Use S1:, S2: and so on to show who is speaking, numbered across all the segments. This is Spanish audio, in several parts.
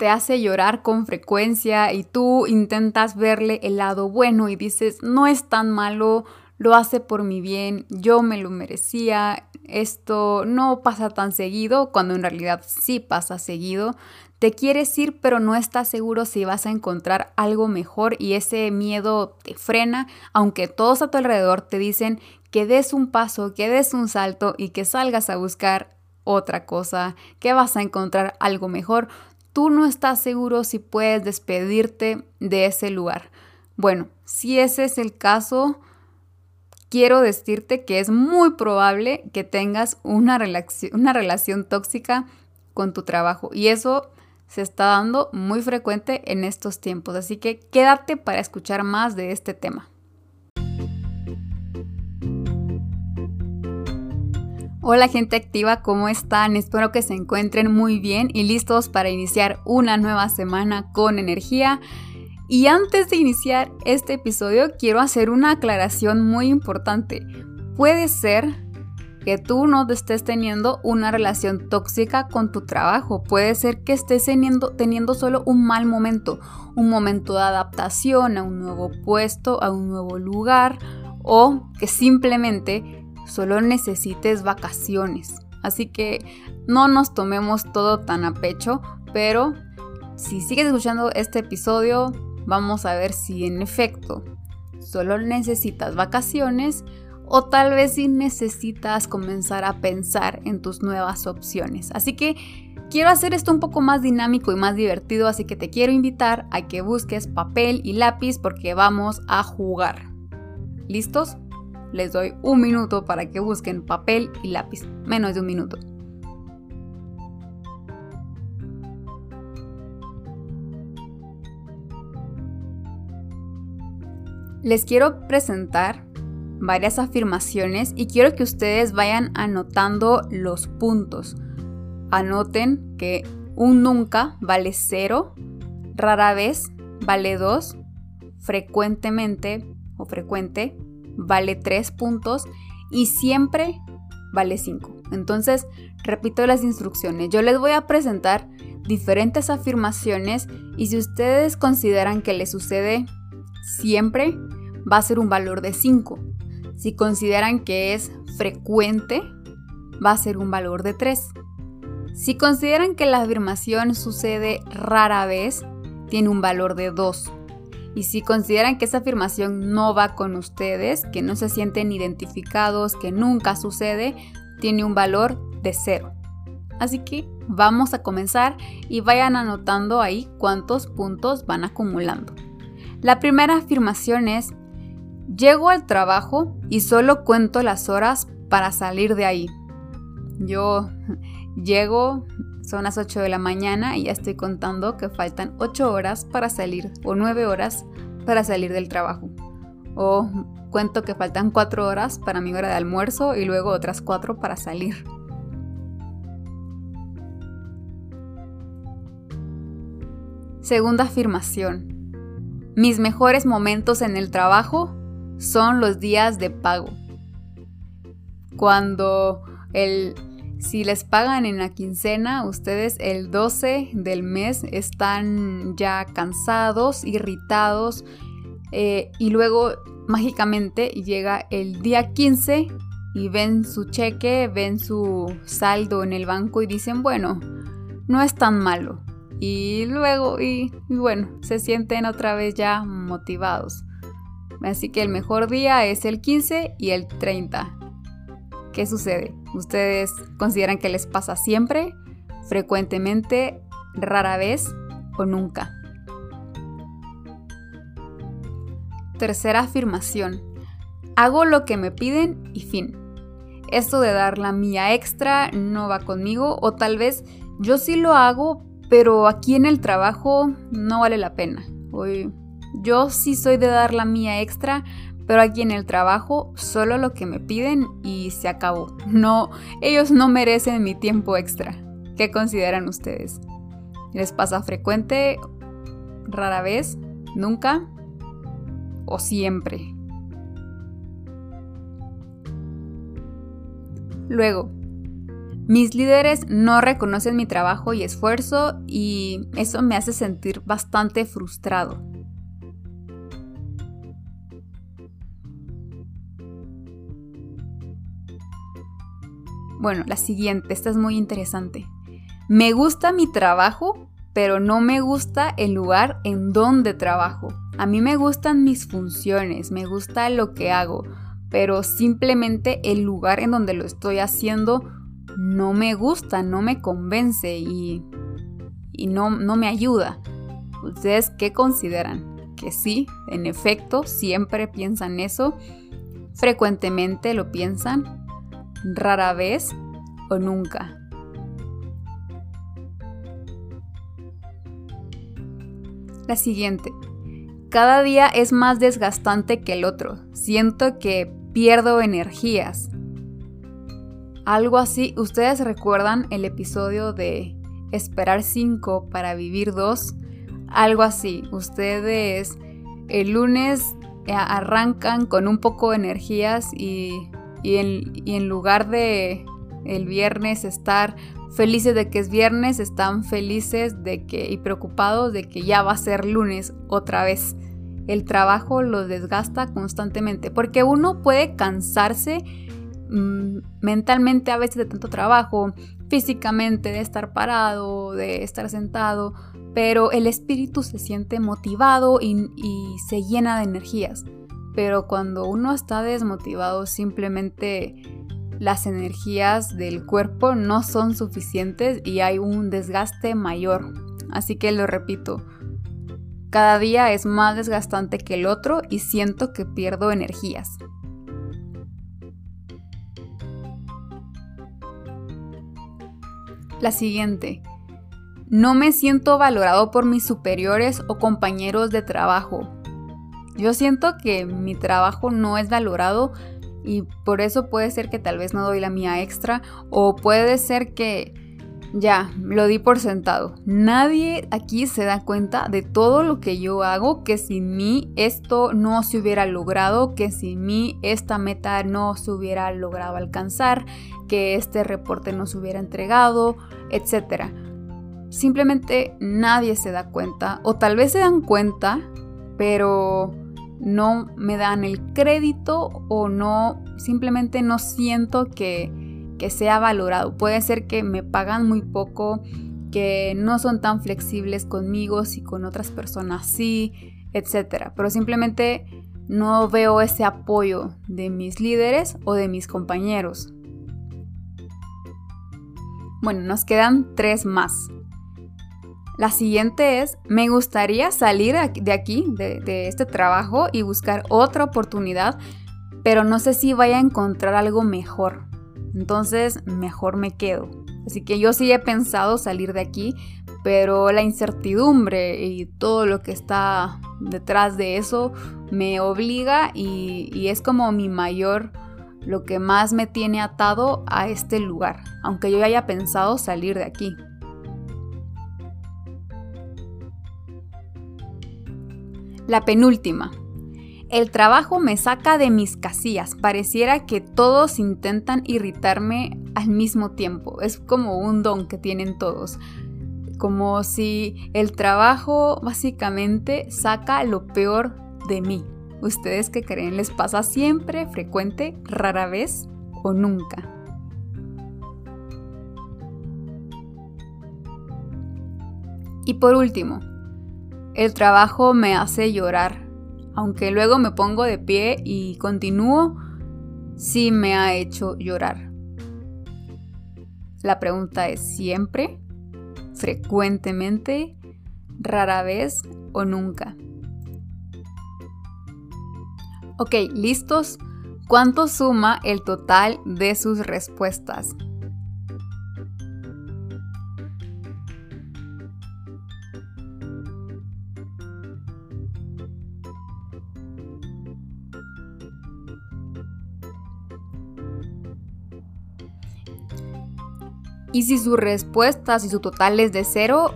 S1: te hace llorar con frecuencia y tú intentas verle el lado bueno y dices, no es tan malo, lo hace por mi bien, yo me lo merecía, esto no pasa tan seguido, cuando en realidad sí pasa seguido. Te quieres ir, pero no estás seguro si vas a encontrar algo mejor y ese miedo te frena, aunque todos a tu alrededor te dicen que des un paso, que des un salto y que salgas a buscar otra cosa, que vas a encontrar algo mejor tú no estás seguro si puedes despedirte de ese lugar. Bueno, si ese es el caso, quiero decirte que es muy probable que tengas una, relación, tóxica con tu trabajo y eso se está dando muy frecuente en estos tiempos, así que quédate para escuchar más de este tema. Hola gente activa, ¿cómo están? Espero que se encuentren muy bien y listos para iniciar una nueva semana con energía. Y antes de iniciar este episodio quiero hacer una aclaración muy importante. Puede ser que tú no estés teniendo una relación tóxica con tu trabajo. Puede ser que estés teniendo, teniendo solo un mal momento, un momento de adaptación a un nuevo puesto, a un nuevo lugar o que simplemente solo necesites vacaciones. Así que no nos tomemos todo tan a pecho, pero si sigues escuchando este episodio, vamos a ver si en efecto solo necesitas vacaciones o tal vez si necesitas comenzar a pensar en tus nuevas opciones. Así que quiero hacer esto un poco más dinámico y más divertido, así que te quiero invitar a que busques papel y lápiz porque vamos a jugar. ¿Listos? Les doy un minuto para que busquen papel y lápiz. Menos de un minuto. Les quiero presentar varias afirmaciones y quiero que ustedes vayan anotando los puntos. Anoten que un nunca vale cero, rara vez vale dos, frecuentemente o frecuente vale 3 puntos y siempre vale 5. Entonces, repito las instrucciones. Yo les voy a presentar diferentes afirmaciones y si ustedes consideran que les sucede siempre, va a ser un valor de 5. Si consideran que es frecuente, va a ser un valor de 3. Si consideran que la afirmación sucede rara vez, tiene un valor de 2. Y si consideran que esa afirmación no va con ustedes, que no se sienten identificados, que nunca sucede, tiene un valor de cero. Así que vamos a comenzar y vayan anotando ahí cuántos puntos van acumulando. La primera afirmación es, llego al trabajo y solo cuento las horas para salir de ahí. Yo llego, son las 8 de la mañana y ya estoy contando que faltan 8 horas para salir o 9 horas para salir del trabajo. O cuento que faltan 4 horas para mi hora de almuerzo y luego otras 4 para salir. Segunda afirmación. Mis mejores momentos en el trabajo son los días de pago. Cuando el si les pagan en la quincena, ustedes el 12 del mes están ya cansados, irritados eh, y luego mágicamente llega el día 15 y ven su cheque, ven su saldo en el banco y dicen, bueno, no es tan malo. Y luego, y, y bueno, se sienten otra vez ya motivados. Así que el mejor día es el 15 y el 30. ¿Qué sucede? ¿Ustedes consideran que les pasa siempre, frecuentemente, rara vez o nunca? Tercera afirmación. Hago lo que me piden y fin. Esto de dar la mía extra no va conmigo o tal vez yo sí lo hago, pero aquí en el trabajo no vale la pena. Hoy yo sí soy de dar la mía extra, pero aquí en el trabajo solo lo que me piden y se acabó. No, ellos no merecen mi tiempo extra. ¿Qué consideran ustedes? ¿Les pasa frecuente, rara vez, nunca o siempre? Luego, Mis líderes no reconocen mi trabajo y esfuerzo y eso me hace sentir bastante frustrado. Bueno, la siguiente, esta es muy interesante. Me gusta mi trabajo, pero no me gusta el lugar en donde trabajo. A mí me gustan mis funciones, me gusta lo que hago, pero simplemente el lugar en donde lo estoy haciendo no me gusta, no me convence y, y no, no me ayuda. ¿Ustedes qué consideran? Que sí, en efecto, siempre piensan eso, frecuentemente lo piensan, rara vez o nunca. La siguiente. Cada día es más desgastante que el otro. Siento que pierdo energías. Algo así, ¿ustedes recuerdan el episodio de Esperar 5 para vivir 2? Algo así, ustedes el lunes eh, arrancan con un poco de energías y, en, lugar de el viernes estar felices de que es viernes, están felices de que y preocupados de que ya va a ser lunes otra vez. El trabajo los desgasta constantemente porque uno puede cansarse mm, mentalmente a veces de tanto trabajo, físicamente de estar parado, de estar sentado, pero el espíritu se siente motivado y se llena de energías. Pero cuando uno está desmotivado simplemente las energías del cuerpo no son suficientes y hay un desgaste mayor. Así que lo repito, cada día es más desgastante que el otro y siento que pierdo energías. La siguiente. No me siento valorado por mis superiores o compañeros de trabajo. Yo siento que mi trabajo no es valorado y por eso puede ser que tal vez no doy la mía extra o puede ser que ya, lo di por sentado. Nadie aquí se da cuenta de todo lo que yo hago, que sin mí esto no se hubiera logrado, que sin mí esta meta no se hubiera logrado alcanzar, que este reporte no se hubiera entregado, etc. Simplemente nadie se da cuenta, o tal vez se dan cuenta, pero no me dan el crédito o no, simplemente no siento que, sea valorado. Puede ser que me pagan muy poco, que no son tan flexibles conmigo, y con otras personas sí, etc. Pero simplemente no veo ese apoyo de mis líderes o de mis compañeros. Bueno, nos quedan tres más. La siguiente es, me gustaría salir de aquí, de, este trabajo y buscar otra oportunidad, pero no sé si vaya a encontrar algo mejor. Entonces, mejor me quedo. Así que yo sí he pensado salir de aquí, pero la incertidumbre y todo lo que está detrás de eso me obliga y, y, es como mi mayor, lo que más me tiene atado a este lugar, aunque yo haya pensado salir de aquí. La penúltima. El trabajo me saca de mis casillas. Pareciera que todos intentan irritarme al mismo tiempo. Es como un don que tienen todos. Como si el trabajo básicamente saca lo peor de mí. ¿Ustedes qué creen? ¿Les pasa siempre, frecuente, rara vez o nunca? Y por último, el trabajo me hace llorar. Aunque luego me pongo de pie y continúo, sí me ha hecho llorar. La pregunta es siempre, frecuentemente, rara vez o nunca. Ok, ¿listos? ¿Cuánto suma el total de sus respuestas? Y si su respuesta, si su total es de cero,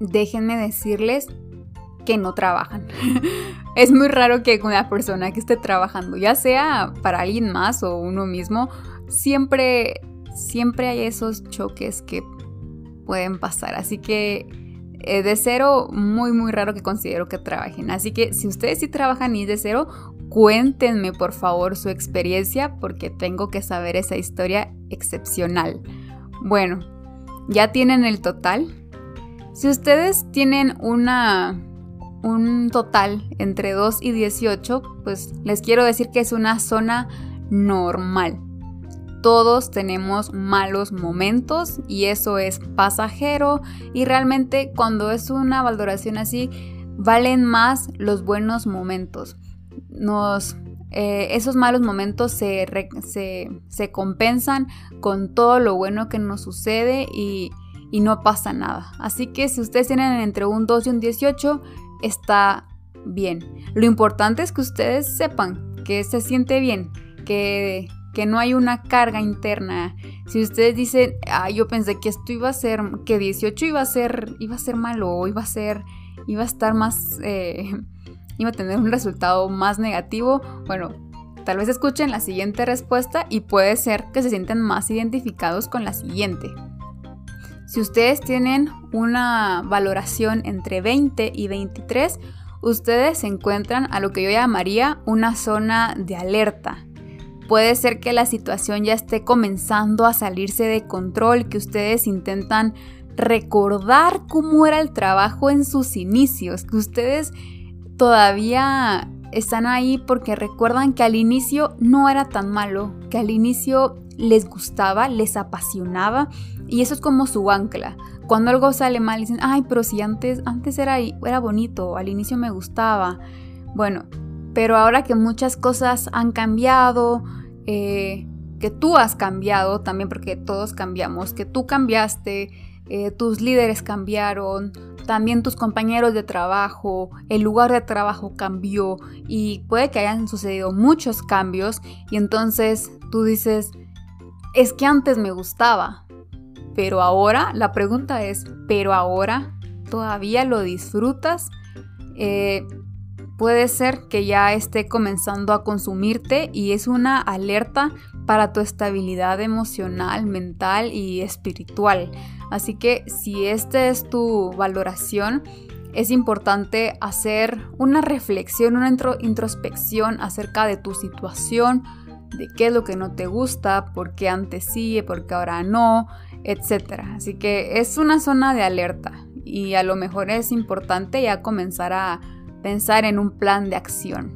S1: déjenme decirles que no trabajan. es muy raro que una persona que esté trabajando, ya sea para alguien más o uno mismo, siempre siempre hay esos choques que pueden pasar. Así que eh, de cero, muy, muy raro que considero que trabajen. Así que si ustedes sí trabajan y de cero, cuéntenme por favor su experiencia porque tengo que saber esa historia excepcional. Bueno, ya tienen el total. Si ustedes tienen una un total entre 2 y 18, pues les quiero decir que es una zona normal. Todos tenemos malos momentos y eso es pasajero y realmente cuando es una valoración así valen más los buenos momentos. Nos, eh, esos malos momentos se, se, compensan con todo lo bueno que nos sucede y, y no pasa nada. Así que si ustedes tienen entre un 2 y un 18, está bien. Lo importante es que ustedes sepan que se siente bien, que, que no hay una carga interna. Si ustedes dicen, ah, yo pensé que esto iba a ser, que 18 iba a ser, iba a ser malo, iba a ser, iba a estar más, eh, iba a tener un resultado más negativo, bueno, tal vez escuchen la siguiente respuesta y puede ser que se sientan más identificados con la siguiente. Si ustedes tienen una valoración entre 20 y 23, ustedes se encuentran a lo que yo llamaría una zona de alerta. Puede ser que la situación ya esté comenzando a salirse de control, que ustedes intentan recordar cómo era el trabajo en sus inicios, que ustedes todavía están ahí porque recuerdan que al inicio no era tan malo, que al inicio les gustaba, les apasionaba y eso es como su ancla. Cuando algo sale mal, dicen, ay, pero si antes, antes era, era bonito, al inicio me gustaba. Bueno, pero ahora que muchas cosas han cambiado, eh, que tú has cambiado también, porque todos cambiamos, que tú cambiaste, eh, tus líderes cambiaron, también tus compañeros de trabajo, el lugar de trabajo cambió y puede que hayan sucedido muchos cambios y entonces tú dices, es que antes me gustaba, pero ahora, la pregunta es, ¿pero ahora todavía lo disfrutas? Eh, puede ser que ya esté comenzando a consumirte y es una alerta para tu estabilidad emocional, mental y espiritual. Así que si esta es tu valoración, es importante hacer una reflexión, una introspección acerca de tu situación, de qué es lo que no te gusta, por qué antes sí, por qué ahora no, etc. Así que es una zona de alerta y a lo mejor es importante ya comenzar a pensar en un plan de acción.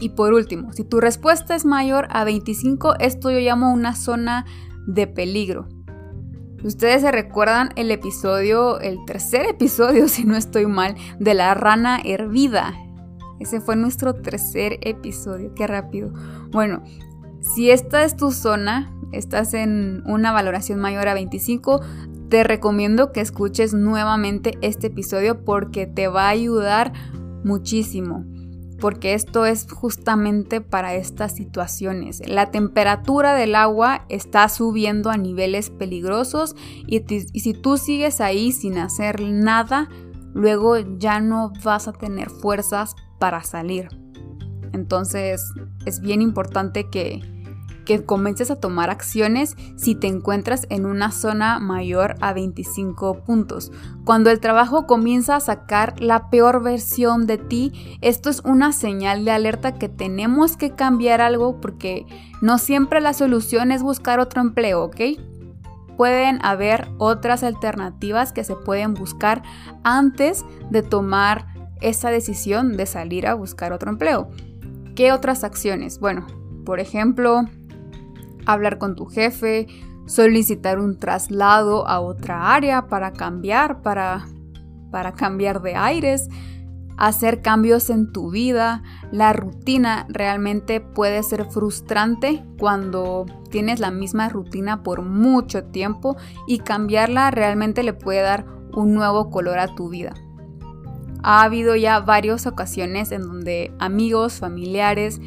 S1: Y por último, si tu respuesta es mayor a 25, esto yo llamo una zona de peligro. Ustedes se recuerdan el episodio, el tercer episodio, si no estoy mal, de la rana hervida. Ese fue nuestro tercer episodio, qué rápido. Bueno, si esta es tu zona, estás en una valoración mayor a 25, te recomiendo que escuches nuevamente este episodio porque te va a ayudar muchísimo. Porque esto es justamente para estas situaciones. La temperatura del agua está subiendo a niveles peligrosos y, y si tú sigues ahí sin hacer nada, luego ya no vas a tener fuerzas para salir. Entonces es bien importante que, que comiences a tomar acciones si te encuentras en una zona mayor a 25 puntos. Cuando el trabajo comienza a sacar la peor versión de ti, esto es una señal de alerta que tenemos que cambiar algo porque no siempre la solución es buscar otro empleo, ¿ok? Pueden haber otras alternativas que se pueden buscar antes de tomar esa decisión de salir a buscar otro empleo. ¿Qué otras acciones? Bueno, por ejemplo, hablar con tu jefe, solicitar un traslado a otra área para cambiar, para, para cambiar de aires, hacer cambios en tu vida. La rutina realmente puede ser frustrante cuando tienes la misma rutina por mucho tiempo y cambiarla realmente le puede dar un nuevo color a tu vida. Ha habido ya varias ocasiones en donde amigos, familiares,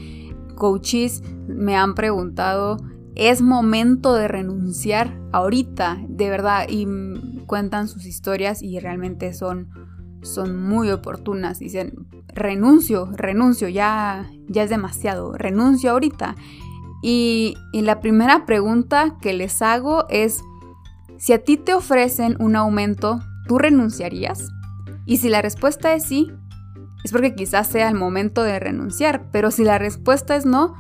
S1: coaches me han preguntado es momento de renunciar ahorita, de verdad, y cuentan sus historias y realmente son, son muy oportunas. Dicen, renuncio, renuncio, ya, ya es demasiado, renuncio ahorita. Y, y la primera pregunta que les hago es, si a ti te ofrecen un aumento, ¿tú renunciarías? Y si la respuesta es sí, es porque quizás sea el momento de renunciar, pero si la respuesta es no,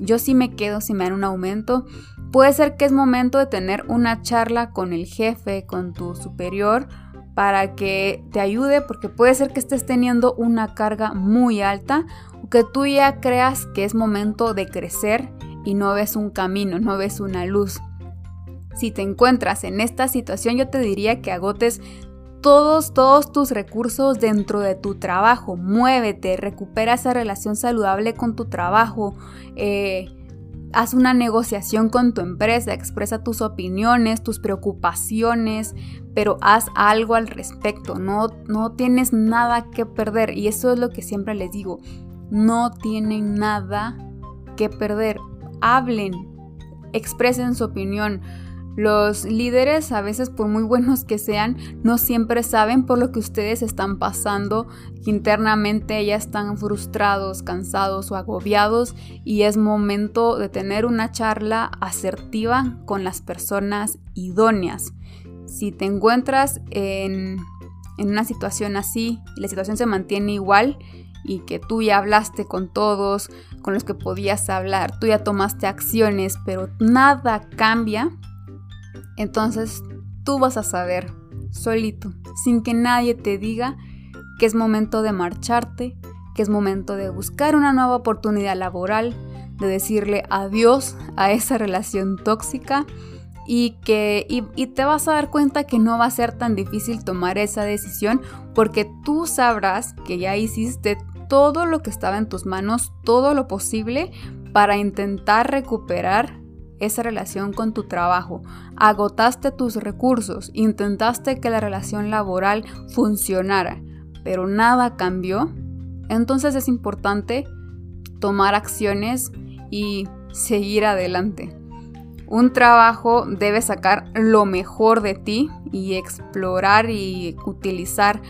S1: yo sí me quedo si me dan un aumento. Puede ser que es momento de tener una charla con el jefe, con tu superior, para que te ayude, porque puede ser que estés teniendo una carga muy alta o que tú ya creas que es momento de crecer y no ves un camino, no ves una luz. Si te encuentras en esta situación, yo te diría que agotes todos, todos tus recursos dentro de tu trabajo. Muévete, recupera esa relación saludable con tu trabajo. Eh, haz una negociación con tu empresa, expresa tus opiniones, tus preocupaciones, pero haz algo al respecto. No, no tienes nada que perder. Y eso es lo que siempre les digo. No tienen nada que perder. Hablen, expresen su opinión los líderes, a veces por muy buenos que sean, no siempre saben por lo que ustedes están pasando, internamente ya están frustrados, cansados o agobiados y es momento de tener una charla asertiva con las personas idóneas. Si te encuentras en, en una situación así y la situación se mantiene igual, y que tú ya hablaste con todos, con los que podías hablar, tú ya tomaste acciones, pero nada cambia, entonces tú vas a saber, solito, sin que nadie te diga que es momento de marcharte, que es momento de buscar una nueva oportunidad laboral, de decirle adiós a esa relación tóxica y que y, te vas a dar cuenta que no va a ser tan difícil tomar esa decisión porque tú sabrás que ya hiciste todo lo que estaba en tus manos, todo lo posible para intentar recuperar esa relación con tu trabajo, agotaste tus recursos, intentaste que la relación laboral funcionara, pero nada cambió, entonces es importante tomar acciones y seguir adelante. Un trabajo debe sacar lo mejor de ti y explorar y utilizar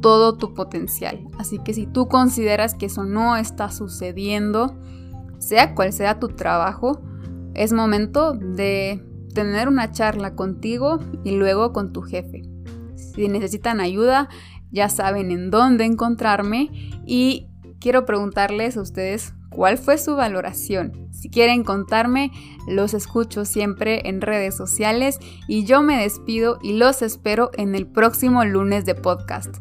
S1: todo tu potencial. Así que si tú consideras que eso no está sucediendo, sea cual sea tu trabajo, es momento de tener una charla contigo y luego con tu jefe. Si necesitan ayuda, ya saben en dónde encontrarme y quiero preguntarles a ustedes cuál fue su valoración. Si quieren contarme, los escucho siempre en redes sociales y yo me despido y los espero en el próximo lunes de podcast.